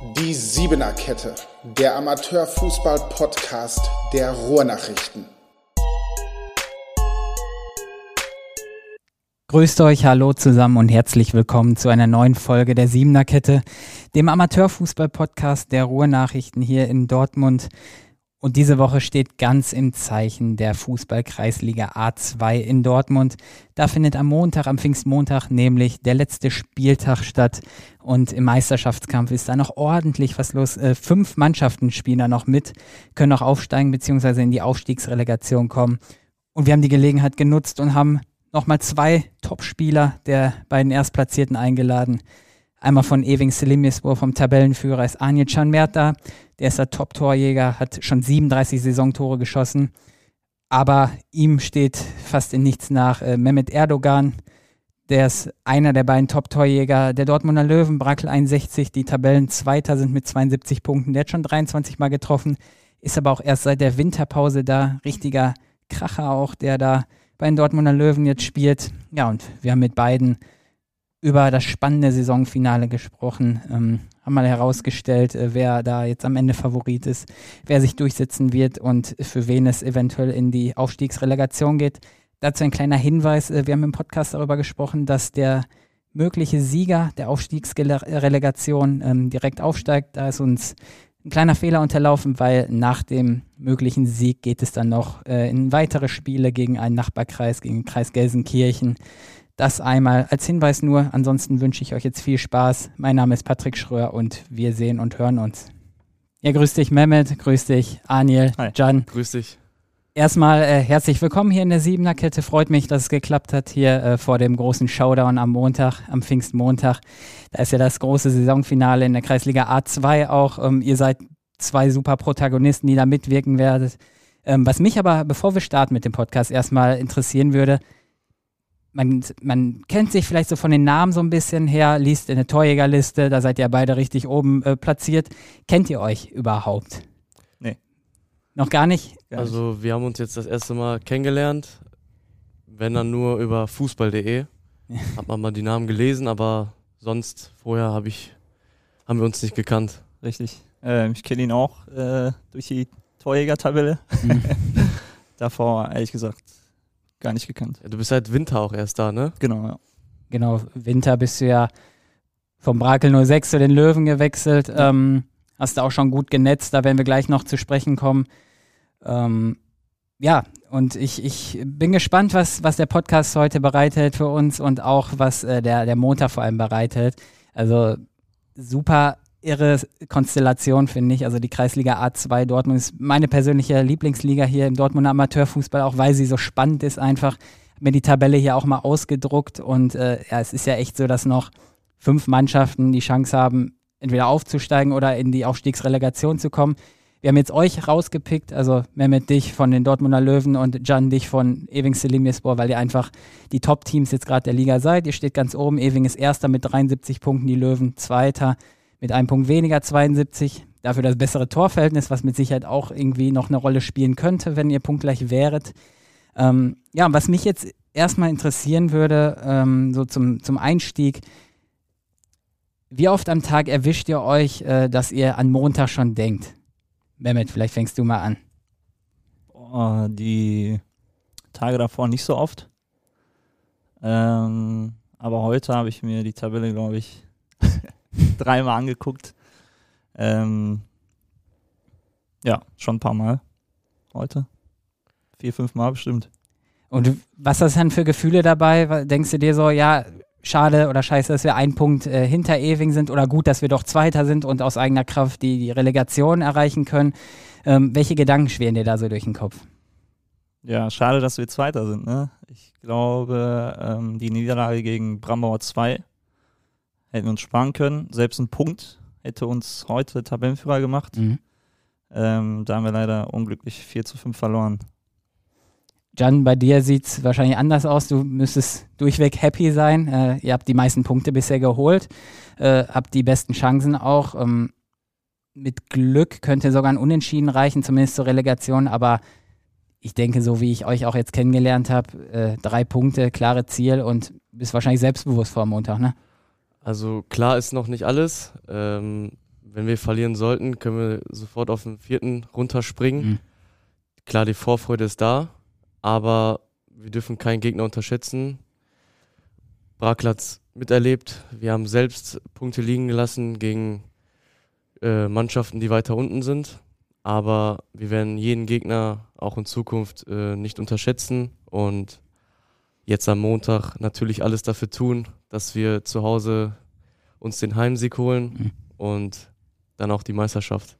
Die Siebener Kette, der Amateurfußball-Podcast der Ruhrnachrichten. Grüßt euch, hallo zusammen und herzlich willkommen zu einer neuen Folge der Siebener Kette, dem Amateurfußball-Podcast der Ruhrnachrichten hier in Dortmund. Und diese Woche steht ganz im Zeichen der Fußballkreisliga A2 in Dortmund. Da findet am Montag, am Pfingstmontag, nämlich der letzte Spieltag statt. Und im Meisterschaftskampf ist da noch ordentlich was los. Äh, fünf Mannschaften spielen da noch mit, können noch aufsteigen bzw. in die Aufstiegsrelegation kommen. Und wir haben die Gelegenheit genutzt und haben nochmal zwei Topspieler der beiden Erstplatzierten eingeladen. Einmal von Ewing Selimispor vom Tabellenführer ist Anil Canmerta. Der ist der Top-Torjäger, hat schon 37 Saisontore geschossen. Aber ihm steht fast in nichts nach äh, Mehmet Erdogan. Der ist einer der beiden Top-Torjäger der Dortmunder Löwen, Brakel 61. Die Tabellenzweiter sind mit 72 Punkten. Der hat schon 23 Mal getroffen, ist aber auch erst seit der Winterpause da. Richtiger Kracher auch, der da bei den Dortmunder Löwen jetzt spielt. Ja, und wir haben mit beiden über das spannende Saisonfinale gesprochen, ähm, haben mal herausgestellt, äh, wer da jetzt am Ende Favorit ist, wer sich durchsetzen wird und für wen es eventuell in die Aufstiegsrelegation geht. Dazu ein kleiner Hinweis, äh, wir haben im Podcast darüber gesprochen, dass der mögliche Sieger der Aufstiegsrelegation ähm, direkt aufsteigt. Da ist uns ein kleiner Fehler unterlaufen, weil nach dem möglichen Sieg geht es dann noch äh, in weitere Spiele gegen einen Nachbarkreis, gegen den Kreis Gelsenkirchen. Das einmal als Hinweis nur. Ansonsten wünsche ich euch jetzt viel Spaß. Mein Name ist Patrick Schröer und wir sehen und hören uns. Ja, grüß dich, Mehmet. Grüß dich, Aniel, Hi. Jan. Grüß dich. Erstmal äh, herzlich willkommen hier in der Siebener Kette. Freut mich, dass es geklappt hat hier äh, vor dem großen Showdown am Montag, am Pfingstmontag. Da ist ja das große Saisonfinale in der Kreisliga A2 auch. Ähm, ihr seid zwei super Protagonisten, die da mitwirken werdet. Ähm, was mich aber, bevor wir starten mit dem Podcast, erstmal interessieren würde, man, man kennt sich vielleicht so von den Namen so ein bisschen her, liest in der Torjägerliste, da seid ihr beide richtig oben äh, platziert. Kennt ihr euch überhaupt? Nee. Noch gar nicht? Gar also nicht. wir haben uns jetzt das erste Mal kennengelernt, wenn dann nur über fußball.de. Hat man mal die Namen gelesen, aber sonst vorher hab ich, haben wir uns nicht gekannt. Richtig. Ähm, ich kenne ihn auch äh, durch die Torjäger-Tabelle. Mhm. Davor, ehrlich gesagt, gar nicht gekannt. Ja, du bist seit Winter auch erst da, ne? Genau, ja. Genau, Winter bist du ja vom Brakel 06 zu den Löwen gewechselt. Ja. Ähm, hast du auch schon gut genetzt, da werden wir gleich noch zu sprechen kommen. Ähm, ja, und ich, ich bin gespannt, was, was der Podcast heute bereithält für uns und auch was äh, der, der Montag vor allem bereithält. Also super irre Konstellation, finde ich. Also die Kreisliga A2 Dortmund ist meine persönliche Lieblingsliga hier im Dortmunder Amateurfußball, auch weil sie so spannend ist einfach. Mir die Tabelle hier auch mal ausgedruckt und äh, ja, es ist ja echt so, dass noch fünf Mannschaften die Chance haben, entweder aufzusteigen oder in die Aufstiegsrelegation zu kommen. Wir haben jetzt euch rausgepickt, also Mehmet dich von den Dortmunder Löwen und Can dich von Ewing Selimispor, weil ihr einfach die Top-Teams jetzt gerade der Liga seid. Ihr steht ganz oben. Ewing ist Erster mit 73 Punkten, die Löwen Zweiter mit einem Punkt weniger 72. Dafür das bessere Torverhältnis, was mit Sicherheit auch irgendwie noch eine Rolle spielen könnte, wenn ihr punktgleich wäret. Ähm, ja, was mich jetzt erstmal interessieren würde, ähm, so zum, zum Einstieg, wie oft am Tag erwischt ihr euch, äh, dass ihr an Montag schon denkt? Mehmet, vielleicht fängst du mal an. Die Tage davor nicht so oft. Ähm, aber heute habe ich mir die Tabelle, glaube ich, dreimal angeguckt. Ähm, ja, schon ein paar Mal heute. Vier, fünf Mal bestimmt. Und was hast du dann für Gefühle dabei? Denkst du dir so, ja, schade oder scheiße, dass wir einen Punkt äh, hinter Ewing sind oder gut, dass wir doch Zweiter sind und aus eigener Kraft die, die Relegation erreichen können? Ähm, welche Gedanken schweren dir da so durch den Kopf? Ja, schade, dass wir Zweiter sind. Ne? Ich glaube, ähm, die Niederlage gegen Brambauer 2 hätten wir uns sparen können. Selbst ein Punkt hätte uns heute Tabellenführer gemacht. Mhm. Ähm, da haben wir leider unglücklich 4 zu 5 verloren. Jan, bei dir sieht es wahrscheinlich anders aus. Du müsstest durchweg happy sein. Äh, ihr habt die meisten Punkte bisher geholt, äh, habt die besten Chancen auch. Ähm, mit Glück könnte sogar ein Unentschieden reichen, zumindest zur Relegation. Aber ich denke, so wie ich euch auch jetzt kennengelernt habe, äh, drei Punkte, klare Ziel und bist wahrscheinlich selbstbewusst vor Montag, ne? Also klar ist noch nicht alles. Ähm, wenn wir verlieren sollten, können wir sofort auf den vierten runterspringen. Mhm. Klar, die Vorfreude ist da, aber wir dürfen keinen Gegner unterschätzen. Brakel hat's miterlebt. Wir haben selbst Punkte liegen gelassen gegen äh, Mannschaften, die weiter unten sind. Aber wir werden jeden Gegner auch in Zukunft äh, nicht unterschätzen und jetzt am Montag natürlich alles dafür tun, dass wir zu Hause uns den Heimsieg holen Mhm. und dann auch die Meisterschaft.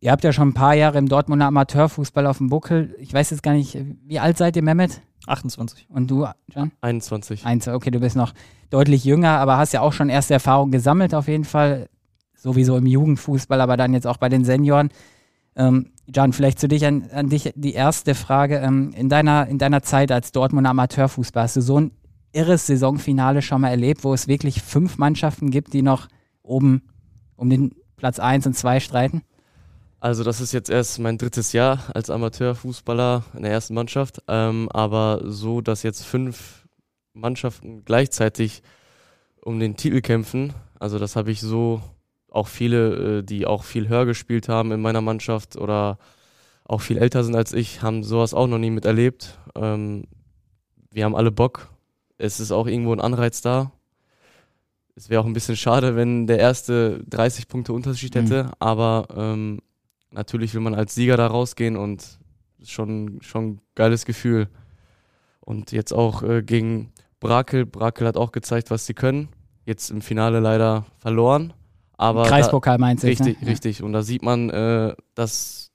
Ihr habt ja schon ein paar Jahre im Dortmunder Amateurfußball auf dem Buckel. Ich weiß jetzt gar nicht, wie alt seid ihr, Mehmet? 28. Und du, John? 21. Eins, okay, du bist noch deutlich jünger, aber hast ja auch schon erste Erfahrungen gesammelt auf jeden Fall. Sowieso im Jugendfußball, aber dann jetzt auch bei den Senioren. Ähm, John, vielleicht zu dich an, an dich die erste Frage. Ähm, in, deiner, in deiner Zeit als Dortmunder Amateurfußball, hast du so ein irres Saisonfinale schon mal erlebt, wo es wirklich fünf Mannschaften gibt, die noch oben um den Platz 1 und 2 streiten? Also das ist jetzt erst mein drittes Jahr als Amateurfußballer in der ersten Mannschaft, ähm, aber so, dass jetzt fünf Mannschaften gleichzeitig um den Titel kämpfen, also das habe ich so, auch viele, äh, die auch viel höher gespielt haben in meiner Mannschaft oder auch viel älter sind als ich, haben sowas auch noch nie miterlebt. Ähm, wir haben alle Bock, es ist auch irgendwo ein Anreiz da. Es wäre auch ein bisschen schade, wenn der erste 30 Punkte Unterschied Mhm. hätte, aber ähm, natürlich will man als Sieger da rausgehen und schon, schon ein geiles Gefühl. Und jetzt auch äh, gegen Brakel. Brakel hat auch gezeigt, was sie können. Jetzt im Finale leider verloren. Aber Kreispokal meinst du? richtig, ne? richtig. Und da sieht man, äh, dass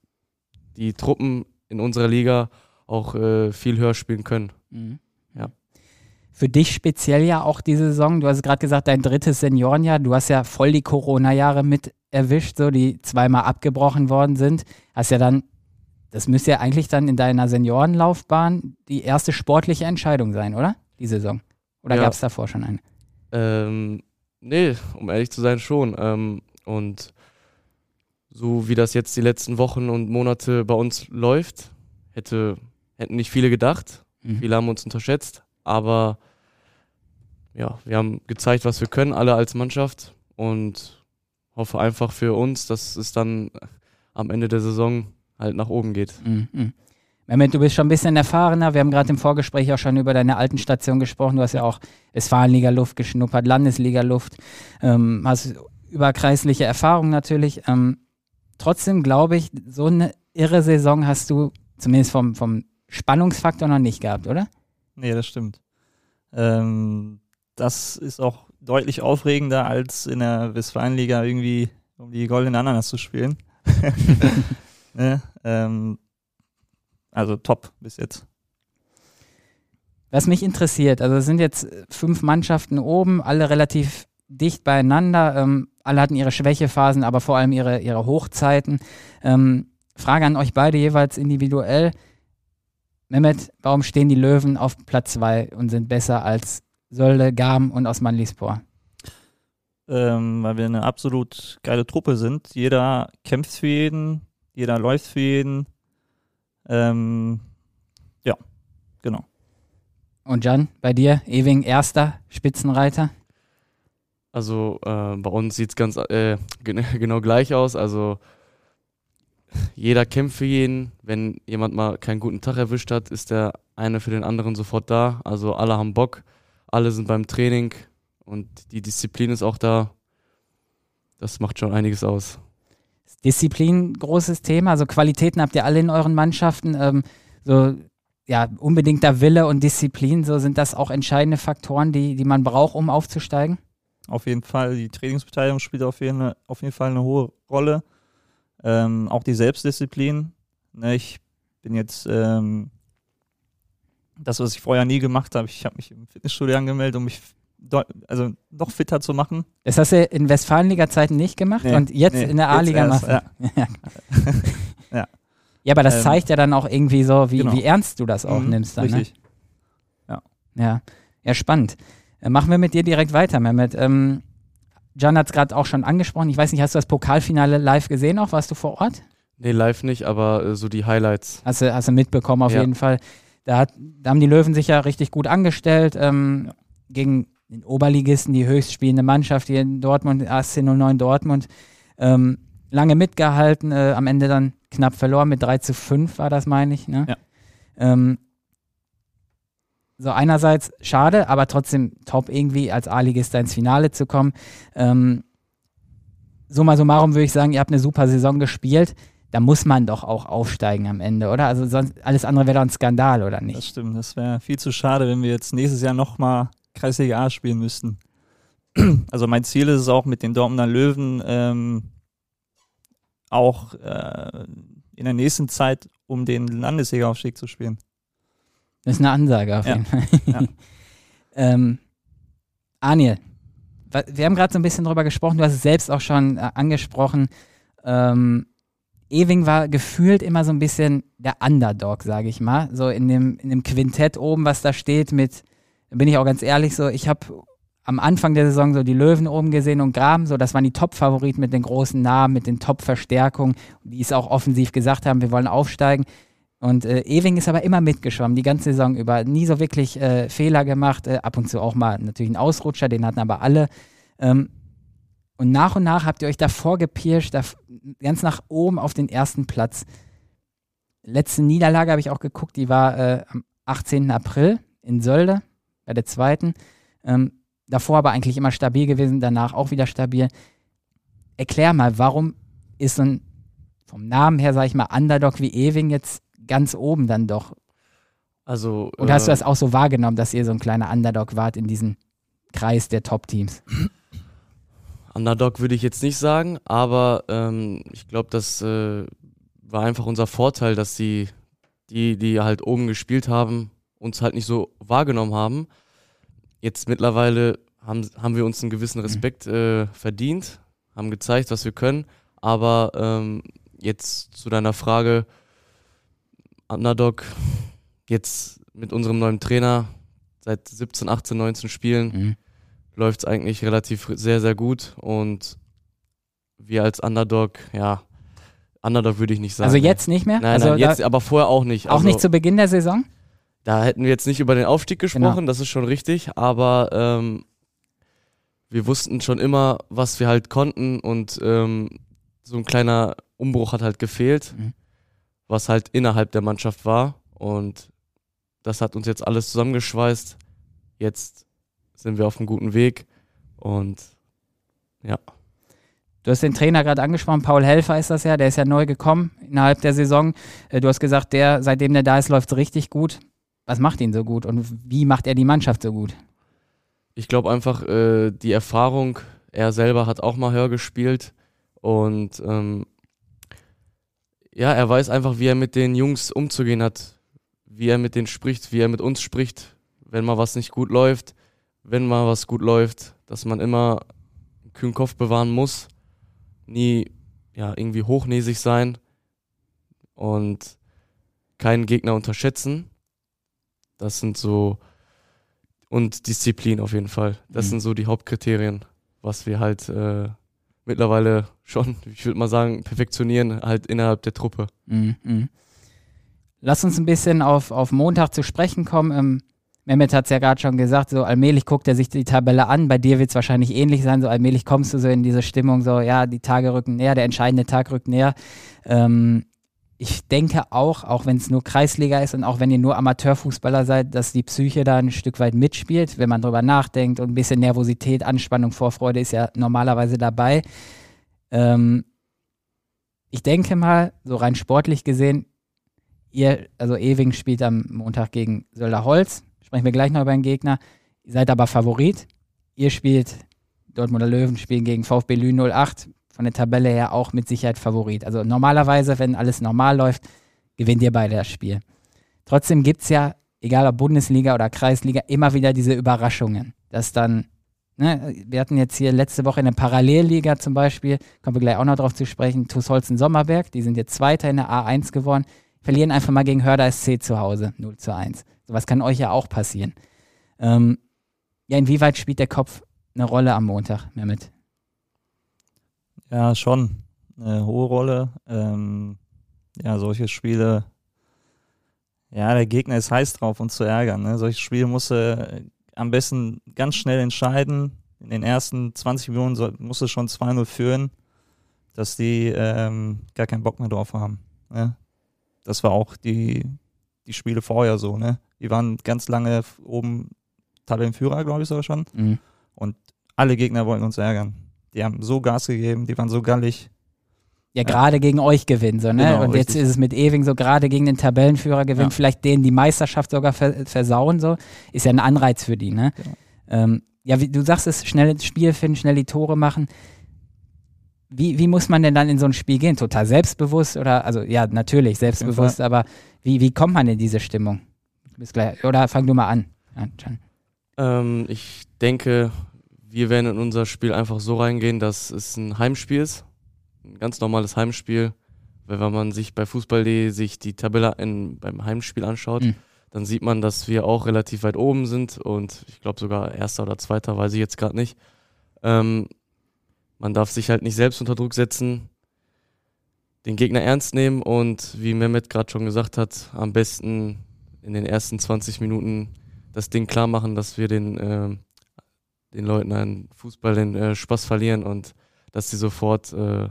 die Truppen in unserer Liga auch äh, viel höher spielen können. Mhm. Ja. Für dich speziell ja auch diese Saison. Du hast gerade gesagt, dein drittes Seniorenjahr. Du hast ja voll die Corona-Jahre mit erwischt, so die zweimal abgebrochen worden sind. Hast ja dann, das müsste ja eigentlich dann in deiner Seniorenlaufbahn die erste sportliche Entscheidung sein, oder? Die Saison. Oder Ja. gab es davor schon eine? Ähm, nee, um ehrlich zu sein, schon. Ähm, und so wie das jetzt die letzten Wochen und Monate bei uns läuft, hätte, hätten nicht viele gedacht. Mhm. Viele haben uns unterschätzt, aber ja, wir haben gezeigt, was wir können, alle als Mannschaft und hoffe einfach für uns, dass es dann am Ende der Saison halt nach oben geht. Mhm. Mehmet, du bist schon ein bisschen erfahrener. Wir haben gerade im Vorgespräch auch schon über deine alten Station gesprochen. Du hast ja auch Westfalenliga-Luft geschnuppert, Landesliga-Luft, ähm, hast überkreisliche Erfahrung natürlich. Ähm, trotzdem glaube ich, so eine irre Saison hast du zumindest vom, vom Spannungsfaktor noch nicht gehabt, oder? Nee, das stimmt. Ähm, das ist auch deutlich aufregender, als in der Westfalenliga irgendwie um die goldene Ananas zu spielen. ne? ähm, also top bis jetzt. Was mich interessiert, also es sind jetzt fünf Mannschaften oben, alle relativ dicht beieinander. Ähm, alle hatten ihre Schwächephasen, aber vor allem ihre, ihre Hochzeiten. Ähm, Frage an euch beide jeweils individuell. Mehmet, warum stehen die Löwen auf Platz zwei und sind besser als Sölde, Garm und Osmanlispor? Ähm, weil wir eine absolut geile Truppe sind. Jeder kämpft für jeden, jeder läuft für jeden. Ähm, ja, genau. Und Jan, bei dir, Ewing, erster Spitzenreiter? Also äh, bei uns sieht es ganz äh, gen genau gleich aus. Also jeder kämpft für jeden. Wenn jemand mal keinen guten Tag erwischt hat, ist der eine für den anderen sofort da. Also alle haben Bock, alle sind beim Training und die Disziplin ist auch da. Das macht schon einiges aus. Disziplin, großes Thema. Also Qualitäten habt ihr alle in euren Mannschaften. Ähm, so, ja, unbedingter Wille und Disziplin, so sind das auch entscheidende Faktoren, die, die man braucht, um aufzusteigen? Auf jeden Fall, die Trainingsbeteiligung spielt auf jeden, auf jeden Fall eine hohe Rolle. Ähm, auch die Selbstdisziplin. Ne, ich bin jetzt, ähm, das, was ich vorher nie gemacht habe, ich habe mich im Fitnessstudio angemeldet, um mich also noch fitter zu machen. Das hast du in Westfalenliga-Zeiten nicht gemacht Nee, und jetzt nee, in der A-Liga machst du. Ja. Ja, aber das Ähm, zeigt ja dann auch irgendwie so, wie, genau. wie ernst du das auch Mhm, nimmst dann. Ne? Richtig. Ja, ja, spannend. Äh, machen wir mit dir direkt weiter, Mehmet. Ähm, Jan hat es gerade auch schon angesprochen. Ich weiß nicht, hast du das Pokalfinale live gesehen auch? Warst du vor Ort? Nee, live nicht, aber äh, so die Highlights. Hast du, hast du mitbekommen auf Ja. jeden Fall. Da, hat, da haben die Löwen sich ja richtig gut angestellt. Ähm, gegen den Oberligisten, die höchst spielende Mannschaft hier in Dortmund, AC 09 Dortmund, ähm, lange mitgehalten, äh, am Ende dann knapp verloren, mit 3 zu 5 war das, meine ich. Ne? Ja. Ähm, so einerseits schade, aber trotzdem top irgendwie als A-Ligist ins Finale zu kommen. Ähm, summa summarum würde ich sagen, ihr habt eine super Saison gespielt. Da muss man doch auch aufsteigen am Ende, oder? Also sonst alles andere wäre doch ein Skandal, oder nicht? Das stimmt. Das wäre viel zu schade, wenn wir jetzt nächstes Jahr nochmal Kreisliga A spielen müssten. Also mein Ziel ist es auch mit den Dortmunder Löwen ähm, auch äh, in der nächsten Zeit um den Landesliga-Aufstieg zu spielen. Das ist eine Ansage auf Ja. jeden Fall. Ja. ähm, Aniel, wir haben gerade so ein bisschen drüber gesprochen, du hast es selbst auch schon äh, angesprochen. Ähm, Ewing war gefühlt immer so ein bisschen der Underdog, sage ich mal. So in dem, in dem Quintett oben, was da steht, mit, bin ich auch ganz ehrlich, so, ich habe am Anfang der Saison so die Löwen oben gesehen und Graben, so, das waren die Top-Favoriten mit den großen Namen, mit den Top-Verstärkungen, die es auch offensiv gesagt haben, wir wollen aufsteigen. Und äh, Ewing ist aber immer mitgeschwommen, die ganze Saison über. Nie so wirklich äh, Fehler gemacht, äh, ab und zu auch mal natürlich einen Ausrutscher, den hatten aber alle. Ähm, und nach und nach habt ihr euch davor gepirscht, da, ganz nach oben auf den ersten Platz. Letzte Niederlage habe ich auch geguckt, die war äh, am 18. April in Sölde, bei der zweiten. Ähm, davor aber eigentlich immer stabil gewesen, danach auch wieder stabil. Erklär mal, warum ist so ein, vom Namen her, sage ich mal, Underdog wie Ewing jetzt ganz oben dann doch? Also, Und hast du äh, das auch so wahrgenommen, dass ihr so ein kleiner Underdog wart in diesem Kreis der Top-Teams? Underdog würde ich jetzt nicht sagen, aber ähm, ich glaube, das äh, war einfach unser Vorteil, dass die, die, die halt oben gespielt haben, uns halt nicht so wahrgenommen haben. Jetzt mittlerweile haben, haben wir uns einen gewissen Respekt äh, verdient, haben gezeigt, was wir können, aber ähm, jetzt zu deiner Frage, Underdog, jetzt mit unserem neuen Trainer seit 17, 18, 19 Spielen Mhm. läuft es eigentlich relativ sehr, sehr gut. Und wir als Underdog, ja, Underdog würde ich nicht sagen. Also jetzt nicht mehr? Nein, also nein, jetzt, aber vorher auch nicht. auch also, nicht zu Beginn der Saison? Da hätten wir jetzt nicht über den Aufstieg gesprochen, Genau. das ist schon richtig, aber ähm, wir wussten schon immer, was wir halt konnten und ähm, so ein kleiner Umbruch hat halt gefehlt, Mhm. was halt innerhalb der Mannschaft war und das hat uns jetzt alles zusammengeschweißt. Jetzt sind wir auf einem guten Weg und ja. Du hast den Trainer gerade angesprochen, Paul Helfer ist das ja, der ist ja neu gekommen innerhalb der Saison. Äh, Du hast gesagt, der, seitdem der da ist, läuft es richtig gut. Was macht ihn so gut und wie macht er die Mannschaft so gut? Ich glaube einfach, äh, die Erfahrung, er selber hat auch mal höher gespielt und ähm, ja, er weiß einfach, wie er mit den Jungs umzugehen hat, wie er mit denen spricht, wie er mit uns spricht, wenn mal was nicht gut läuft, wenn mal was gut läuft, dass man immer einen kühlen Kopf bewahren muss, nie ja, irgendwie hochnäsig sein und keinen Gegner unterschätzen. Das sind so und Disziplin auf jeden Fall. Das Mhm. sind so die Hauptkriterien, was wir halt äh, mittlerweile schon, ich würde mal sagen, perfektionieren halt innerhalb der Truppe. Mhm. mhm. Lass uns ein bisschen auf, auf Montag zu sprechen kommen. Ähm, Mehmet hat es ja gerade schon gesagt, so allmählich guckt er sich die Tabelle an. Bei dir wird es wahrscheinlich ähnlich sein. So allmählich kommst du so in diese Stimmung, so ja, die Tage rücken näher, der entscheidende Tag rückt näher. Ähm, ich denke auch, auch wenn es nur Kreisliga ist und auch wenn ihr nur Amateurfußballer seid, dass die Psyche da ein Stück weit mitspielt, wenn man drüber nachdenkt und ein bisschen Nervosität, Anspannung, Vorfreude ist ja normalerweise dabei. Ähm, ich denke mal, so rein sportlich gesehen, ihr, also Ewing spielt am Montag gegen Sölderholz, sprechen wir gleich noch über den Gegner. Ihr seid aber Favorit. Ihr spielt, Dortmunder Löwen spielen gegen VfB Lünen 08, von der Tabelle her auch mit Sicherheit Favorit. Also normalerweise, wenn alles normal läuft, gewinnt ihr beide das Spiel. Trotzdem gibt es ja, egal ob Bundesliga oder Kreisliga, immer wieder diese Überraschungen, dass dann, ne, wir hatten jetzt hier letzte Woche in der Parallelliga zum Beispiel, kommen wir gleich auch noch drauf zu sprechen, TuS Holzen-Sommerberg, die sind jetzt Zweiter in der A1 geworden, verlieren einfach mal gegen Hörder SC zu Hause, 0 zu 1. Sowas kann euch ja auch passieren. Ähm, ja, inwieweit spielt der Kopf eine Rolle am Montag, Mehmet? Ja, schon. Eine hohe Rolle. Ähm, ja, solche Spiele, ja, der Gegner ist heiß drauf, uns zu ärgern. Ne? Solche Spiele musst du am besten ganz schnell entscheiden. In den ersten 20 Minuten soll, muss es schon 2-0 führen, dass die ähm, gar keinen Bock mehr drauf haben. Ne? Das war auch die, die Spiele vorher so. Ne? Die waren ganz lange oben Tabellenführer, glaube ich sogar schon. Mhm. Und alle Gegner wollten uns ärgern. Die haben so Gas gegeben, die waren so gallig. Ja, gerade gegen euch gewinnen, so, ne? Genau, und jetzt richtig. ist es mit Ewing so, gerade gegen den Tabellenführer gewinnen, Ja. vielleicht denen die Meisterschaft sogar ver versauen, so. Ist ja ein Anreiz für die, ne? Genau. Ähm, ja, wie du sagst es, schnell ins Spiel finden, schnell die Tore machen. Wie, wie muss man denn dann in so ein Spiel gehen? Total selbstbewusst oder, also ja, natürlich selbstbewusst, aber wie, wie kommt man in diese Stimmung? Bis gleich. Oder fang du mal an. Ja. Ähm, ich denke, wir werden in unser Spiel einfach so reingehen, dass es ein Heimspiel ist. Ein ganz normales Heimspiel. Weil wenn man sich bei Fußball.de sich die Tabelle in, beim Heimspiel anschaut, Mhm. dann sieht man, dass wir auch relativ weit oben sind und ich glaube sogar erster oder zweiter, weiß ich jetzt gerade nicht. Ähm, man darf sich halt nicht selbst unter Druck setzen, den Gegner ernst nehmen und wie Mehmet gerade schon gesagt hat, am besten in den ersten 20 Minuten das Ding klar machen, dass wir den, ähm, den Leuten an Fußball den äh, Spaß verlieren und dass sie sofort äh,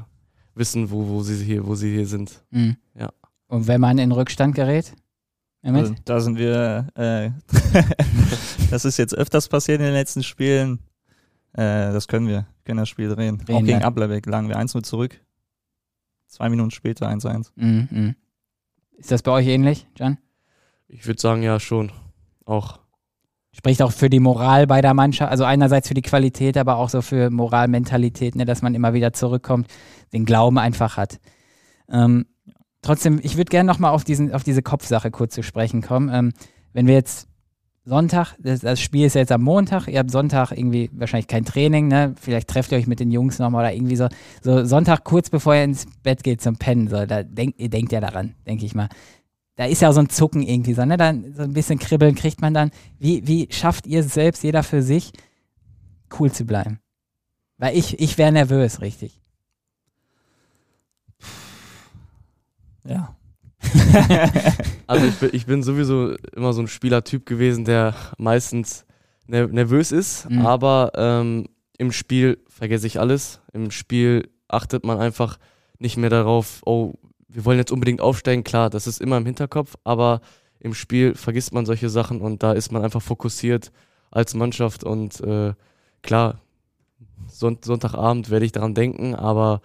wissen, wo, wo, sie hier, wo sie hier sind. Mhm. Ja. Und wenn man in Rückstand gerät? Also, da sind wir, äh, das ist jetzt öfters passiert in den letzten Spielen. Äh, das können wir, wir können das Spiel drehen. Drehen, Auch gegen ja. Ablerbeck lagen wir 1-0 zurück. Zwei Minuten später 1-1. Mhm, mhm. Ist das bei euch ähnlich, Can? Ich würde sagen, ja, schon. Auch. Spricht auch für die Moral bei der Mannschaft, also einerseits für die Qualität, aber auch so für Moralmentalität, ne, dass man immer wieder zurückkommt, den Glauben einfach hat. Ähm, trotzdem, ich würde gerne nochmal auf, diesen, auf diese Kopfsache kurz zu sprechen kommen. Ähm, wenn wir jetzt Sonntag, das, das Spiel ist jetzt am Montag, ihr habt Sonntag irgendwie wahrscheinlich kein Training, ne? Vielleicht trefft ihr euch mit den Jungs nochmal oder irgendwie so. So Sonntag kurz bevor ihr ins Bett geht zum Pennen, so, da denkt, ihr denkt ja daran, denke ich mal. Da ist ja auch so ein Zucken irgendwie so, ne? Dann so ein bisschen Kribbeln kriegt man dann. Wie, wie schafft ihr es selbst, jeder für sich, cool zu bleiben? Weil ich, ich wäre nervös, richtig. Ja. Also ich bin, ich bin sowieso immer so ein Spielertyp gewesen, der meistens ner nervös ist, Mhm. aber ähm, im Spiel vergesse ich alles. Im Spiel achtet man einfach nicht mehr darauf, oh, wir wollen jetzt unbedingt aufsteigen. Klar, das ist immer im Hinterkopf, aber im Spiel vergisst man solche Sachen und da ist man einfach fokussiert als Mannschaft und äh, klar, Son Sonntagabend werde ich daran denken, aber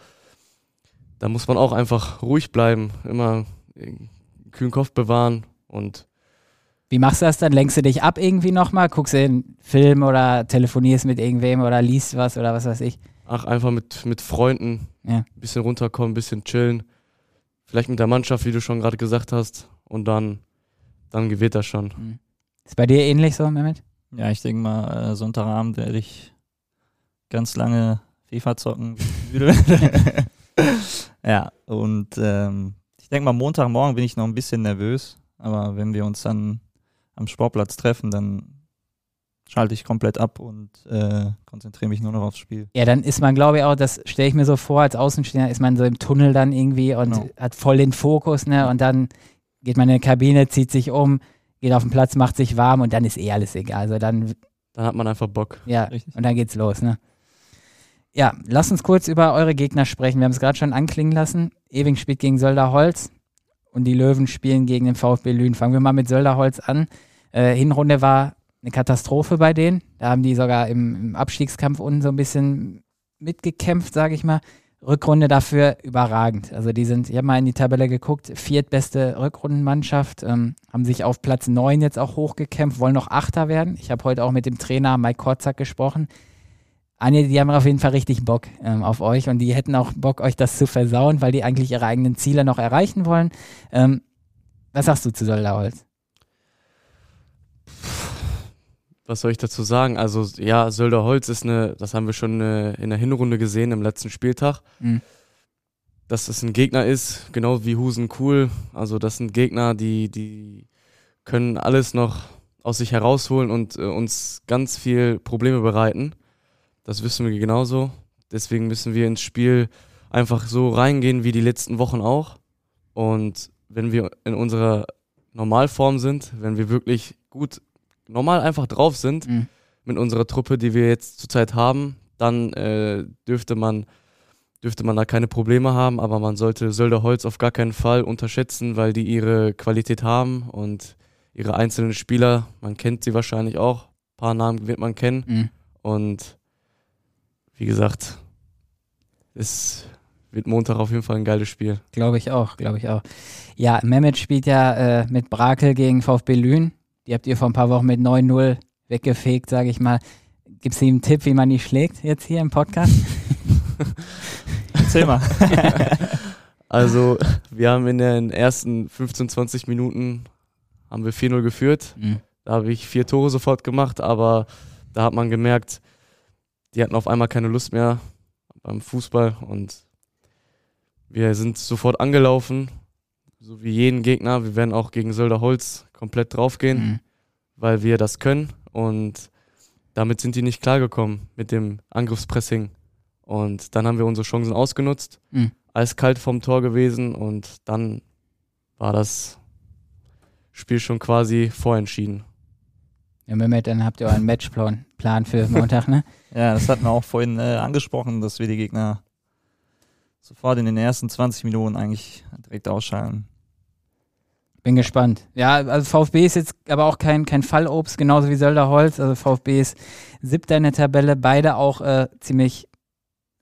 da muss man auch einfach ruhig bleiben, immer kühlen Kopf bewahren und Wie machst du das dann? Lenkst du dich ab irgendwie nochmal? Guckst du einen Film oder telefonierst mit irgendwem oder liest was oder was weiß ich? ach, einfach mit, mit Freunden Ja. ein bisschen runterkommen, ein bisschen chillen. Vielleicht mit der Mannschaft, wie du schon gerade gesagt hast. Und dann, dann gewinnt das schon. Ist bei dir ähnlich so, Mehmet? Ja, ich denke mal, äh, Sonntagabend werde ich ganz lange FIFA zocken. ja, und ähm, ich denke mal, Montagmorgen bin ich noch ein bisschen nervös, aber wenn wir uns dann am Sportplatz treffen, dann schalte ich komplett ab und äh, konzentriere mich nur noch aufs Spiel. Ja, dann ist man, glaube ich, auch, das stelle ich mir so vor, als Außenstehender ist man so im Tunnel dann irgendwie und Genau. hat voll den Fokus, ne? Und dann geht man in die Kabine, zieht sich um, geht auf den Platz, macht sich warm und dann ist eh alles egal. Also dann, Dann hat man einfach Bock. ja, Richtig. und dann geht's los, ne? Ja, lasst uns kurz über eure Gegner sprechen. Wir haben es gerade schon anklingen lassen. Ewing spielt gegen Sölderholz und die Löwen spielen gegen den VfB Lünen. Fangen wir mal mit Sölderholz an. Äh, Hinrunde war eine Katastrophe bei denen. Da haben die sogar im, im Abstiegskampf unten so ein bisschen mitgekämpft, sage ich mal. Rückrunde dafür überragend. Also die sind, ich habe mal in die Tabelle geguckt, viertbeste Rückrundenmannschaft, ähm, haben sich auf Platz 9 jetzt auch hochgekämpft, wollen noch Achter werden. Ich habe heute auch mit dem Trainer Mike Korzak gesprochen. Anja, die haben auf jeden Fall richtig Bock ähm, auf euch und die hätten auch Bock, euch das zu versauen, weil die eigentlich ihre eigenen Ziele noch erreichen wollen. Ähm, was sagst du zu Soldaholz? Was soll ich dazu sagen? Also, ja, Sölderholz ist eine, das haben wir schon in der Hinrunde gesehen, im letzten Spieltag. Mhm. Dass es ein Gegner ist, genau wie Husen cool. Also, das sind Gegner, die, die können alles noch aus sich herausholen und äh, uns ganz viel Probleme bereiten. Das wissen wir genauso. Deswegen müssen wir ins Spiel einfach so reingehen wie die letzten Wochen auch. Und wenn wir in unserer Normalform sind, wenn wir wirklich gut normal einfach drauf sind, Mhm. mit unserer Truppe, die wir jetzt zurzeit haben, dann äh, dürfte man dürfte man da keine Probleme haben, aber man sollte Sölderholz auf gar keinen Fall unterschätzen, weil die ihre Qualität haben und ihre einzelnen Spieler, man kennt sie wahrscheinlich auch, ein paar Namen wird man kennen Mhm. und wie gesagt, es wird Montag auf jeden Fall ein geiles Spiel. Glaube ich auch, glaube ich auch. Ja, Mehmet spielt ja äh, mit Brakel gegen VfB Lünen. Die habt ihr vor ein paar Wochen mit 9-0 weggefegt, sage ich mal. Gibt es ihm einen Tipp, wie man die schlägt jetzt hier im Podcast? Erzähl mal. Also, wir haben in den ersten 15, 20 Minuten haben wir 4-0 geführt. Mhm. Da habe ich vier Tore sofort gemacht, aber da hat man gemerkt, die hatten auf einmal keine Lust mehr beim Fußball und wir sind sofort angelaufen, so wie jeden Gegner. Wir werden auch gegen Sölderholz komplett draufgehen, Mhm. weil wir das können und damit sind die nicht klargekommen mit dem Angriffspressing. Und dann haben wir unsere Chancen ausgenutzt, Mhm. eiskalt vom Tor gewesen und dann war das Spiel schon quasi vorentschieden. Ja, Mehmet, dann habt ihr euren Matchplan Plan für Montag, ne? Ja, das hatten wir auch vorhin äh, angesprochen, dass wir die Gegner sofort in den ersten 20 Minuten eigentlich direkt ausschalten. Bin gespannt. Ja, also VfB ist jetzt aber auch kein, kein Fallobst, genauso wie Sölderholz. Also VfB ist siebter in der Tabelle, beide auch äh, ziemlich,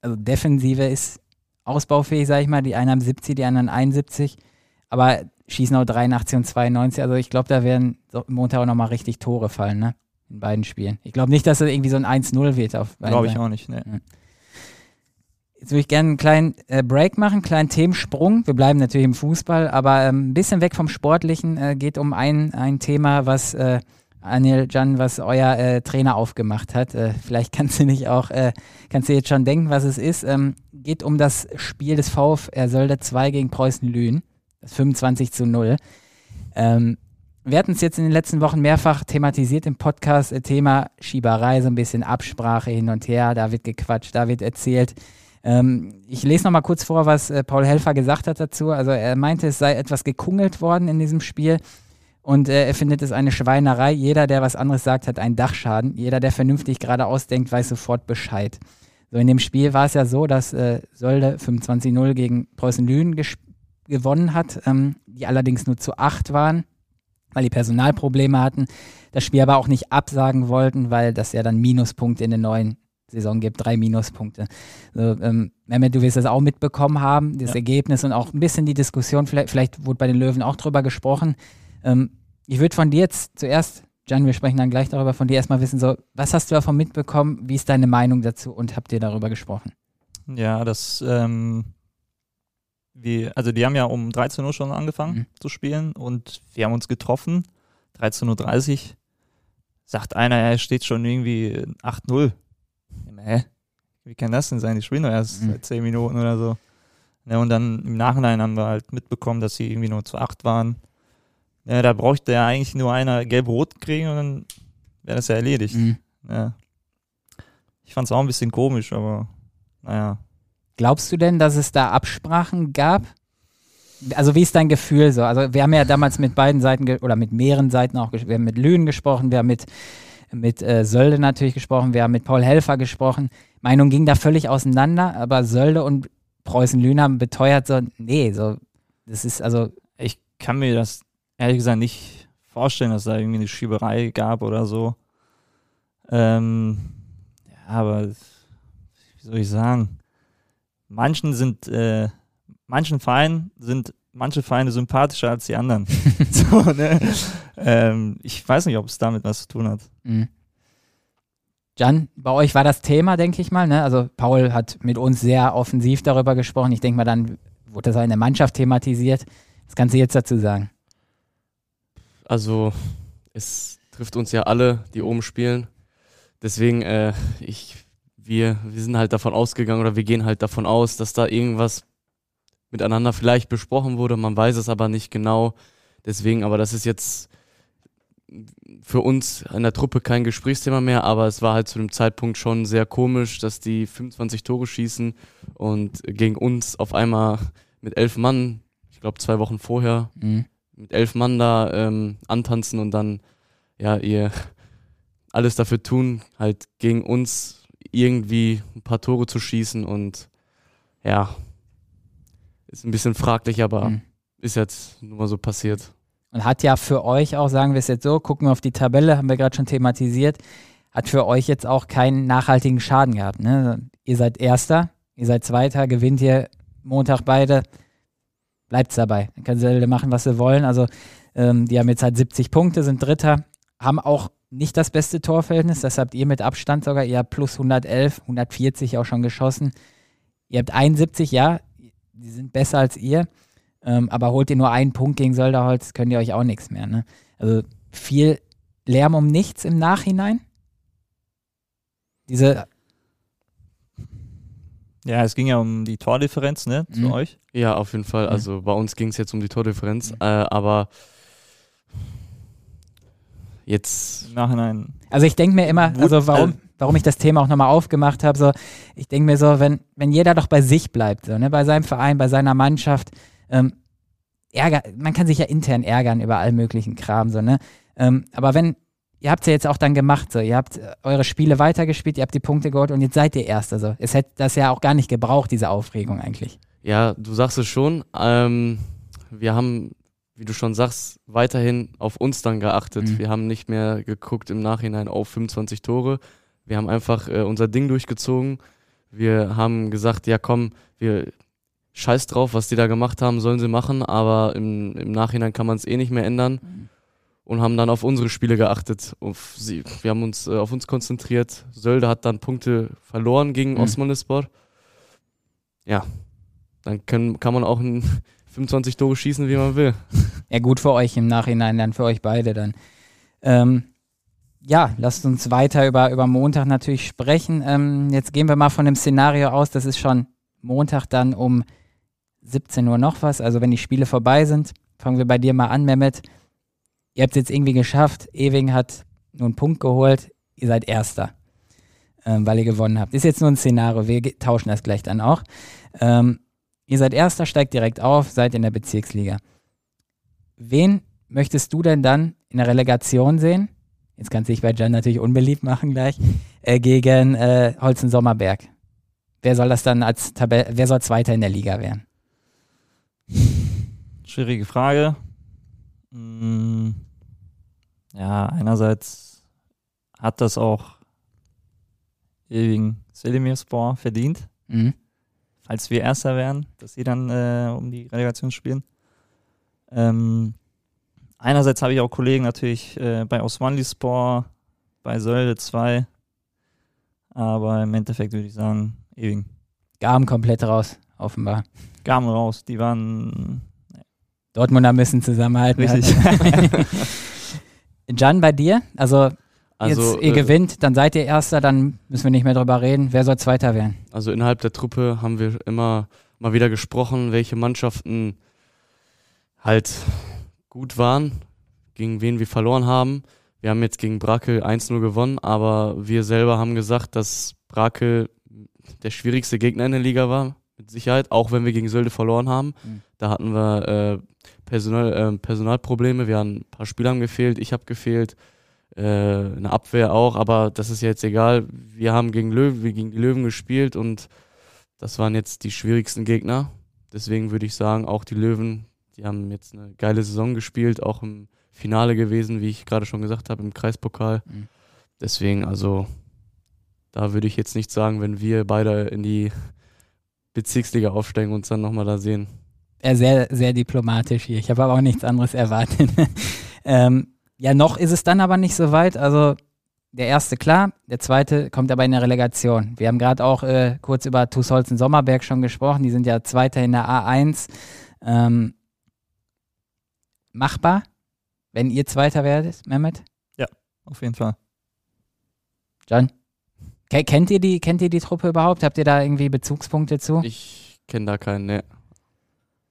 also Defensive ist ausbaufähig, sag ich mal. Die einen haben 70, die anderen 71, aber schießen auch 83 und 92. Also ich glaube, da werden Montag auch nochmal richtig Tore fallen, ne? In beiden Spielen. Ich glaube nicht, dass es irgendwie so ein 1-0 wird Glaube ich auch nicht. Ne. Jetzt würde ich gerne einen kleinen äh, Break machen, einen kleinen Themensprung. Wir bleiben natürlich im Fußball, aber ähm, ein bisschen weg vom Sportlichen. Äh, geht um ein, ein Thema, was äh, Anil Can, was euer äh, Trainer aufgemacht hat. Äh, vielleicht kannst du nicht auch, äh, kannst du jetzt schon denken, was es ist. Ähm, geht um das Spiel des VfR Sölde 2 gegen Preußen Lünen. Das 25 zu 0. Ähm, wir hatten es jetzt in den letzten Wochen mehrfach thematisiert im Podcast, äh, Thema Schieberei, so ein bisschen Absprache hin und her, da wird gequatscht, da wird erzählt. Ähm, ich lese noch mal kurz vor, was äh, Paul Helfer gesagt hat dazu. Also er meinte, es sei etwas gekungelt worden in diesem Spiel und äh, er findet es eine Schweinerei. Jeder, der was anderes sagt, hat einen Dachschaden. Jeder, der vernünftig gerade ausdenkt, weiß sofort Bescheid. So in dem Spiel war es ja so, dass äh, Sölde 25-0 gegen Preußen Lünen gewonnen hat, ähm, die allerdings nur zu acht waren, weil die Personalprobleme hatten. Das Spiel aber auch nicht absagen wollten, weil das ja dann Minuspunkte in der neuen Saison gibt, drei Minuspunkte. So, ähm, Mehmet, du wirst das auch mitbekommen haben, das Ja. Ergebnis und auch ein bisschen die Diskussion, vielleicht, vielleicht wurde bei den Löwen auch drüber gesprochen. Ähm, ich würde von dir jetzt zuerst, Jan, wir sprechen dann gleich darüber, von dir erstmal wissen, so, was hast du davon mitbekommen, wie ist deine Meinung dazu und habt ihr darüber gesprochen? Ja, das, ähm, wir, also die haben ja um 13 Uhr schon angefangen Mhm. zu spielen und wir haben uns getroffen. 13.30 Uhr sagt einer, er steht schon irgendwie 8-0. Hä? Wie kann das denn sein? Die spielen doch erst Mhm. 10 Minuten oder so. Ja, und dann im Nachhinein haben wir halt mitbekommen, dass sie irgendwie nur zu 8 waren. Ja, da bräuchte ja eigentlich nur einer gelb-rot kriegen und dann wäre das ja erledigt. Mhm. Ja. Ich fand es auch ein bisschen komisch, aber naja. Glaubst du denn, dass es da Absprachen gab? Also wie ist dein Gefühl so? Also wir haben ja damals mit beiden Seiten oder mit mehreren Seiten auch gesprochen. Wir haben mit Lünen gesprochen, wir haben mit, mit äh, Sölde natürlich gesprochen, wir haben mit Paul Helfer gesprochen. Meinung ging da völlig auseinander, aber Sölde und Preußen Lünen haben beteuert so, nee, so, das ist also, ich kann mir das ehrlich gesagt nicht vorstellen, dass da irgendwie eine Schieberei gab oder so. Ähm, ja, aber wie soll ich sagen? Manchen sind, äh, manchen Vereinen sind manche Vereine sympathischer als die anderen. so, ne? ähm, ich weiß nicht, ob es damit was zu tun hat. mh. Jan, bei euch war das Thema, denke ich mal, ne? Also Paul hat mit uns sehr offensiv darüber gesprochen. Ich denke mal, dann wurde das auch in der Mannschaft thematisiert. Was kannst du jetzt dazu sagen? Also es trifft uns ja alle, die oben spielen. Deswegen, äh, ich, wir, wir sind halt davon ausgegangen oder wir gehen halt davon aus, dass da irgendwas miteinander vielleicht besprochen wurde. Man weiß es aber nicht genau. Deswegen, aber das ist jetzt für uns in der Truppe kein Gesprächsthema mehr, aber es war halt zu dem Zeitpunkt schon sehr komisch, dass die 25 Tore schießen und gegen uns auf einmal mit elf Mann, ich glaube zwei Wochen vorher, Mhm. mit elf Mann da ähm, antanzen und dann ja ihr alles dafür tun, halt gegen uns irgendwie ein paar Tore zu schießen und ja, ist ein bisschen fraglich, aber Mhm. ist jetzt nur mal so passiert. Und hat ja für euch auch, sagen wir es jetzt so, gucken wir auf die Tabelle, haben wir gerade schon thematisiert, hat für euch jetzt auch keinen nachhaltigen Schaden gehabt. Ne? Ihr seid Erster, ihr seid Zweiter, gewinnt ihr Montag beide, bleibt's dabei. Dann können sie machen, was sie wollen. Also ähm, die haben jetzt halt 70 Punkte, sind Dritter, haben auch nicht das beste Torverhältnis, das habt ihr mit Abstand sogar, ihr habt plus 111, 140 auch schon geschossen. Ihr habt 71, ja, die sind besser als ihr. Ähm, aber holt ihr nur einen Punkt gegen Sölderholz, könnt ihr euch auch nichts mehr. Ne? Also viel Lärm um nichts im Nachhinein. Diese, Ja, es ging ja um die Tordifferenz, ne, zu Mhm. euch. Ja, auf jeden Fall. Mhm. Also bei uns ging es jetzt um die Tordifferenz, Mhm. äh, aber jetzt, Im Nachhinein. also ich denke mir immer, also warum, äh, warum ich das Thema auch nochmal aufgemacht habe, so, ich denke mir so, wenn, wenn jeder doch bei sich bleibt, so, ne, bei seinem Verein, bei seiner Mannschaft, ähm, Ärger, man kann sich ja intern ärgern über all möglichen Kram, so, ne? Ähm, aber wenn, ihr habt es ja jetzt auch dann gemacht, so, ihr habt äh, eure Spiele weitergespielt, ihr habt die Punkte geholt und jetzt seid ihr Erster, so. Es hätte das ja auch gar nicht gebraucht, diese Aufregung eigentlich. ja, du sagst es schon, ähm, wir haben, wie du schon sagst, weiterhin auf uns dann geachtet. Mhm. Wir haben nicht mehr geguckt im Nachhinein auf 25 Tore. Wir haben einfach äh, unser Ding durchgezogen. Wir haben gesagt, ja komm, wir scheiß drauf, was die da gemacht haben, sollen sie machen, aber im, im Nachhinein kann man es eh nicht mehr ändern. und haben dann auf unsere Spiele geachtet. Sie, wir haben uns äh, auf uns konzentriert. Sölde hat dann Punkte verloren gegen Mhm. Osmanlispor. Ja, dann können, kann man auch ein 25 Tore schießen, wie man will. Ja, gut für euch im Nachhinein, dann für euch beide dann. Ähm, ja, lasst uns weiter über, über Montag natürlich sprechen. Ähm, jetzt gehen wir mal von dem Szenario aus, das ist schon Montag dann um 17 Uhr noch was. Also wenn die Spiele vorbei sind, fangen wir bei dir mal an, Mehmet. Ihr habt es jetzt irgendwie geschafft. Ewing hat nur einen Punkt geholt. Ihr seid Erster, ähm, weil ihr gewonnen habt. Ist jetzt nur ein Szenario. Wir tauschen das gleich dann auch. Ähm, ihr seid Erster, steigt direkt auf, seid in der Bezirksliga. Wen möchtest du denn dann in der Relegation sehen? Jetzt kannst du dich bei Jan natürlich unbeliebt machen gleich. Äh, gegen äh, Holzen-Sommerberg. Wer soll das dann als Tabelle, wer soll Zweiter in der Liga werden? Schwierige Frage. Mm, Ja, einerseits hat das auch ewigen Selimirspor verdient, Mhm. falls wir Erster wären, dass sie dann äh, um die Relegation spielen. Ähm, einerseits habe ich auch Kollegen natürlich äh, bei Osmanlispor, bei Sölde 2, aber im Endeffekt würde ich sagen, Ewing. Garm komplett raus, offenbar. Gamen raus, die waren Dortmunder müssen zusammenhalten. Richtig. Jan, bei dir? Also, Also, jetzt ihr äh, gewinnt, dann seid ihr Erster, dann müssen wir nicht mehr drüber reden. Wer soll Zweiter werden? Also innerhalb der Truppe haben wir immer mal wieder gesprochen, welche Mannschaften halt gut waren, gegen wen wir verloren haben. Wir haben jetzt gegen Brakel 1-0 gewonnen, aber wir selber haben gesagt, dass Brakel der schwierigste Gegner in der Liga war, mit Sicherheit, auch wenn wir gegen Sölde verloren haben. Mhm. Da hatten wir äh, Personal, äh, Personalprobleme, wir haben ein paar Spieler haben gefehlt, ich habe gefehlt, äh, eine Abwehr auch, aber das ist ja jetzt egal. Wir haben gegen Löwen, wir gegen die Löwen gespielt und das waren jetzt die schwierigsten Gegner. Deswegen würde ich sagen, auch die Löwen, die haben jetzt eine geile Saison gespielt, auch im Finale gewesen, wie ich gerade schon gesagt habe, im Kreispokal. Mhm. Deswegen, also, da würde ich jetzt nicht sagen, wenn wir beide in die Bezirksliga aufsteigen und uns dann nochmal da sehen. Äh, sehr, sehr diplomatisch hier. Ich habe aber auch nichts anderes erwartet. ähm, ja, noch ist es dann aber nicht so weit. Also der erste klar, der zweite kommt aber in der Relegation. Wir haben gerade auch äh, kurz über Tusholzen Sommerberg schon gesprochen. Die sind ja Zweiter in der A1. Ähm, machbar, wenn ihr Zweiter werdet, Mehmet? auf jeden Fall. John? Ke- Kennt ihr, die, kennt ihr die Truppe überhaupt? Habt ihr da irgendwie Bezugspunkte zu? Ich kenne da keinen, ne.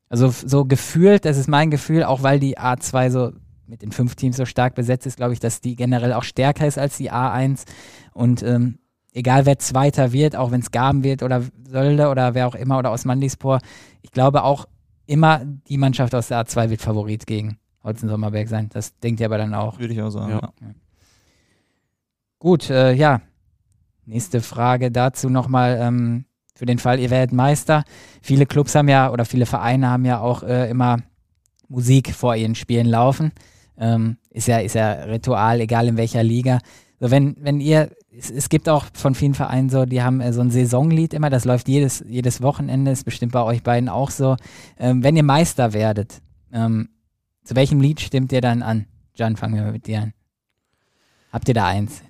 Also so gefühlt, das ist mein Gefühl, auch weil die A2 so mit den fünf Teams so stark besetzt ist, glaube ich, dass die generell auch stärker ist als die A1. Und ähm, egal wer Zweiter wird, auch wenn es Gaben wird oder Sölde oder wer auch immer oder Osmanlispor, ich glaube auch immer die Mannschaft aus der A2 wird Favorit gegen Holzen Sommerberg sein. Das denkt ihr aber dann auch. Würde ich auch sagen. Ja. Ja. Gut, äh, ja. Nächste Frage dazu nochmal. Ähm, für den Fall, ihr werdet Meister. Viele Clubs haben ja oder viele Vereine haben ja auch äh, immer Musik vor ihren Spielen laufen. Ähm, ist ja, ist ja Ritual, egal in welcher Liga. So, wenn, wenn ihr, es, es gibt auch von vielen Vereinen so, die haben äh, so ein Saisonlied immer, das läuft jedes, jedes Wochenende, ist bestimmt bei euch beiden auch so. Ähm, wenn ihr Meister werdet, ähm, zu welchem Lied stimmt ihr dann an? John, fangen wir mit dir an. Habt ihr da eins?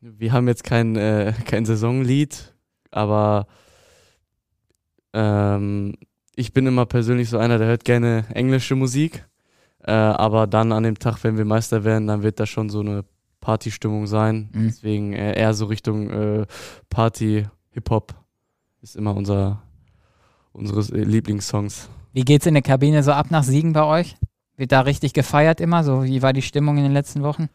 Wir haben jetzt kein, äh, kein Saisonlied, aber ähm, ich bin immer persönlich so einer, der hört gerne englische Musik. Äh, aber dann an dem Tag, wenn wir Meister werden, dann wird das schon so eine Partystimmung sein. Mhm. Deswegen äh, eher so Richtung äh, Party, Hip-Hop ist immer unser unseres äh, Lieblingssongs. Wie geht's in der Kabine so ab nach Siegen bei euch? Wird da richtig gefeiert immer? So, wie war die Stimmung in den letzten Wochen?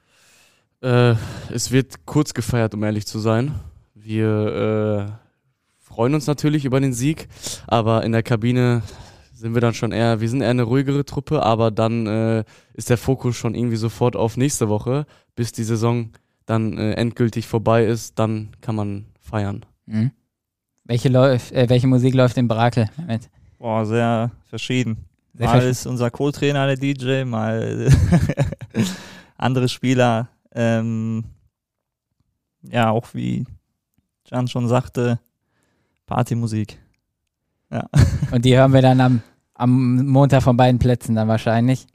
Äh, es wird kurz gefeiert, um ehrlich zu sein. Wir äh, freuen uns natürlich über den Sieg, aber in der Kabine sind wir dann schon eher, wir sind eher eine ruhigere Truppe, aber dann äh, ist der Fokus schon irgendwie sofort auf nächste Woche, bis die Saison dann äh, endgültig vorbei ist, dann kann man feiern. Mhm. Welche, läuft, äh, welche Musik läuft in Brakel mit? Boah, sehr verschieden. Sehr mal ist unser Co-Trainer der DJ, mal andere Spieler. Ähm, ja, auch wie Jan schon sagte, Partymusik. Ja. Und die hören wir dann am, am Montag von beiden Plätzen dann wahrscheinlich.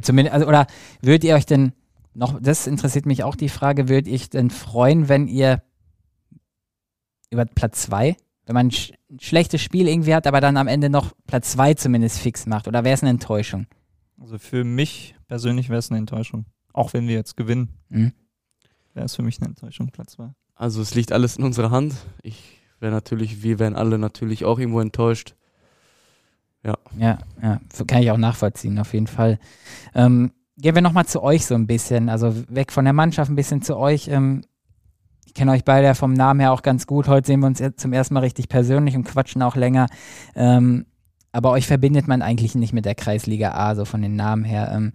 Zumindest, also, oder würdet ihr euch denn noch, das interessiert mich auch die Frage, würdet ihr euch denn freuen, wenn ihr über Platz 2, wenn man ein, sch ein, schlechtes Spiel irgendwie hat, aber dann am Ende noch Platz 2 zumindest fix macht? Oder wäre es eine Enttäuschung? Also für mich persönlich wäre es eine Enttäuschung. Auch wenn wir jetzt gewinnen, mhm. wäre es für mich eine Enttäuschung, Platz 2. Also es liegt alles in unserer Hand. Ich wäre natürlich, wir wären alle natürlich auch irgendwo enttäuscht. Ja. Ja, ja, kann ich auch nachvollziehen, auf jeden Fall. Ähm, gehen wir nochmal zu euch so ein bisschen, also weg von der Mannschaft ein bisschen zu euch. Ähm, ich kenne euch beide ja vom Namen her auch ganz gut. Heute sehen wir uns zum ersten Mal richtig persönlich und quatschen auch länger. Ähm, aber euch verbindet man eigentlich nicht mit der Kreisliga A, so von den Namen her. Ähm,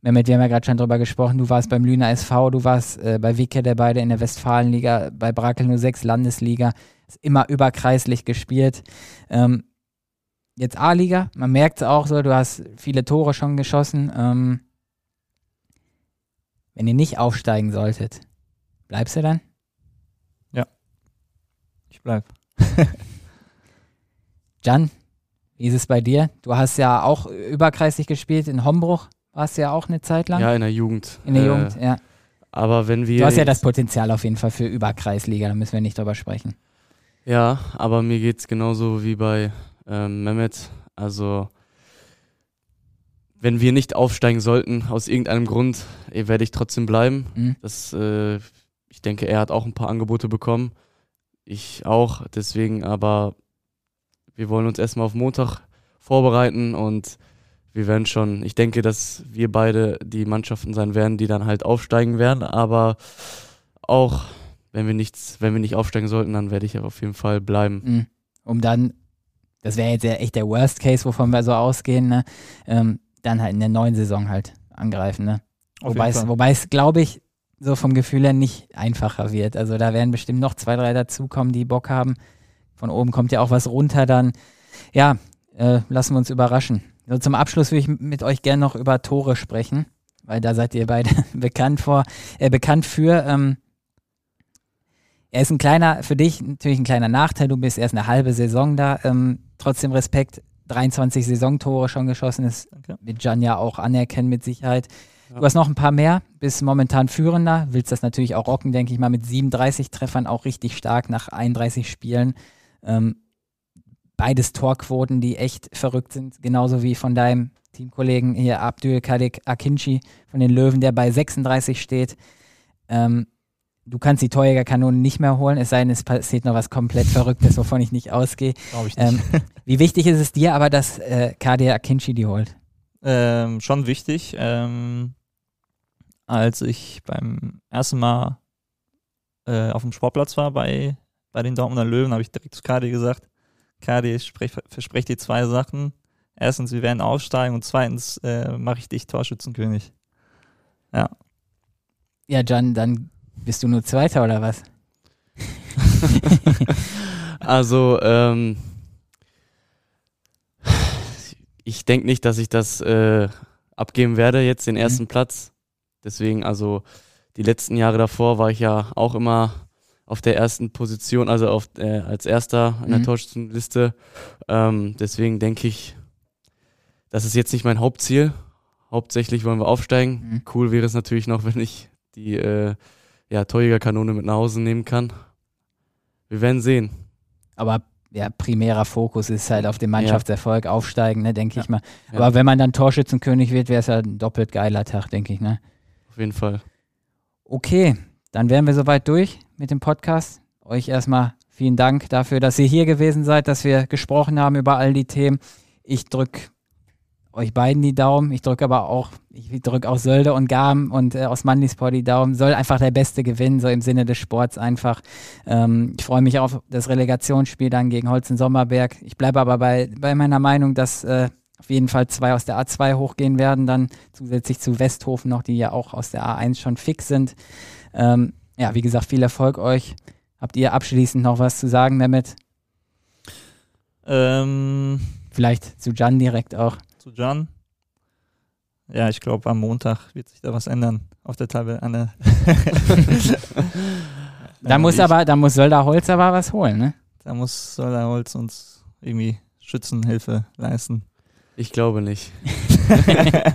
Mehmet, wir haben ja gerade schon drüber gesprochen, du warst beim Lüner SV, du warst äh, bei Wicke, der beide in der Westfalenliga, bei Brakel 06 Landesliga immer überkreislich gespielt. Ähm, jetzt A-Liga, man merkt es auch so, du hast viele Tore schon geschossen. Ähm, wenn ihr nicht aufsteigen solltet, bleibst du dann? Ja, ich bleib. Jan, wie ist es bei dir? Du hast ja auch überkreislich gespielt in Hombruch, warst du ja auch eine Zeit lang. Ja, in der Jugend. In der äh, Jugend, ja. Aber wenn wir. Du hast ja das Potenzial auf jeden Fall für Überkreisliga, da müssen wir nicht drüber sprechen. Ja, aber mir geht es genauso wie bei ähm, Mehmet. Also, wenn wir nicht aufsteigen sollten, aus irgendeinem Grund, eh, werde ich trotzdem bleiben. Mhm. Das, äh, ich denke, er hat auch ein paar Angebote bekommen. Ich auch. Deswegen, aber wir wollen uns erstmal auf Montag vorbereiten und wir werden schon, ich denke, dass wir beide die Mannschaften sein werden, die dann halt aufsteigen werden, aber auch wenn wir nichts, wenn wir nicht aufsteigen sollten, dann werde ich auf jeden Fall bleiben. Mhm. Um dann, das wäre jetzt ja echt der Worst Case, wovon wir so ausgehen, ne? Ähm, dann halt in der neuen Saison halt angreifen, ne? wobei es, glaube ich, so vom Gefühl her nicht einfacher wird. Also da werden bestimmt noch zwei, drei dazukommen, die Bock haben. Von oben kommt ja auch was runter dann. Ja, äh, lassen wir uns überraschen. Also zum Abschluss würde ich mit euch gerne noch über Tore sprechen, weil da seid ihr beide bekannt vor, äh, bekannt für. Ähm, er ist ein kleiner, für dich natürlich ein kleiner Nachteil. Du bist erst eine halbe Saison da. Ähm, trotzdem Respekt. 23 Saisontore schon geschossen. Das okay. wird Jan ja auch anerkennen mit Sicherheit. Ja. Du hast noch ein paar mehr, bist momentan Führender. Willst das natürlich auch rocken, denke ich mal, mit 37 Treffern auch richtig stark nach 31 Spielen. Ähm, beides Torquoten, die echt verrückt sind. Genauso wie von deinem Teamkollegen hier Abdul Kadik Akinci von den Löwen, der bei 36 steht. Ähm, du kannst die Torjägerkanone nicht mehr holen, es sei denn, es passiert noch was komplett Verrücktes, wovon ich nicht ausgehe. Glaube ich nicht. Ähm, wie wichtig ist es dir aber, dass äh, Kadir Akinci die holt? Ähm, schon wichtig. Ähm, als ich beim ersten Mal äh, auf dem Sportplatz war bei, bei den Dortmunder Löwen, habe ich direkt zu Kadi gesagt, Kadi, ich verspreche dir zwei Sachen. Erstens, wir werden aufsteigen und zweitens äh, mache ich dich Torschützenkönig. Ja. Ja, Jan, dann Bist du nur Zweiter oder was? also, ähm, ich denke nicht, dass ich das äh, abgeben werde, jetzt den mhm. ersten mhm. Platz. Deswegen, also die letzten Jahre davor war ich ja auch immer auf der ersten Position, also auf, äh, als erster an der mhm. Torschützenliste. Ähm, deswegen denke ich, das ist jetzt nicht mein Hauptziel. Hauptsächlich wollen wir aufsteigen. Mhm. Cool wäre es natürlich noch, wenn ich die äh, ja, Torjägerkanone mit nach Hause nehmen kann. Wir werden sehen. Aber ja, primärer Fokus ist halt auf den Mannschaftserfolg, ja. aufsteigen, ne, denke ja. ich mal. Aber ja. wenn man dann Torschützenkönig wird, wäre es ja ein doppelt geiler Tag, denke ich, ne? Auf jeden Fall. Okay, dann wären wir soweit durch mit dem Podcast. Euch erstmal vielen Dank dafür, dass ihr hier gewesen seid, dass wir gesprochen haben über all die Themen. Ich drücke euch beiden die Daumen. Ich drücke aber auch, ich drücke auch Sölde und Garm und äh, aus Mandispor die Daumen. Soll einfach der Beste gewinnen, so im Sinne des Sports einfach. Ähm, ich freue mich auf das Relegationsspiel dann gegen Holzen Sommerberg. Ich bleibe aber bei, bei meiner Meinung, dass äh, auf jeden Fall zwei aus der A2 hochgehen werden, dann zusätzlich zu Westhofen noch, die ja auch aus der A1 schon fix sind. Ähm, ja, wie gesagt, viel Erfolg euch. Habt ihr abschließend noch was zu sagen, Mehmet? Ähm, Vielleicht zu Jan direkt auch zu John. Ja, ich glaube, am Montag wird sich da was ändern auf der Tabelle. da muss aber, da muss Sölder Holz aber was holen, ne? Da muss Sölder Holz uns irgendwie Schützenhilfe leisten. Ich glaube nicht.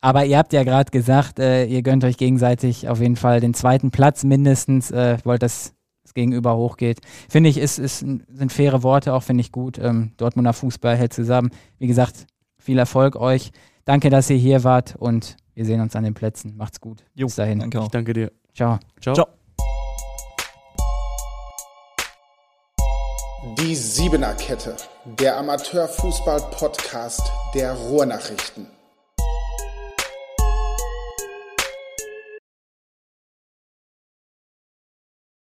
aber ihr habt ja gerade gesagt, äh, ihr gönnt euch gegenseitig auf jeden Fall den zweiten Platz mindestens. Äh, wollt das Gegenüber hochgeht. Finde ich, ist, ist, sind faire Worte, auch finde ich gut. Ähm, Dortmunder Fußball hält zusammen. Wie gesagt, viel Erfolg euch. Danke, dass ihr hier wart und wir sehen uns an den Plätzen. Macht's gut. Jo, Bis dahin. Danke auch. Ich danke dir. Ciao. Ciao. Ciao. Die Siebener Kette, der Amateurfußball-Podcast der Ruhrnachrichten.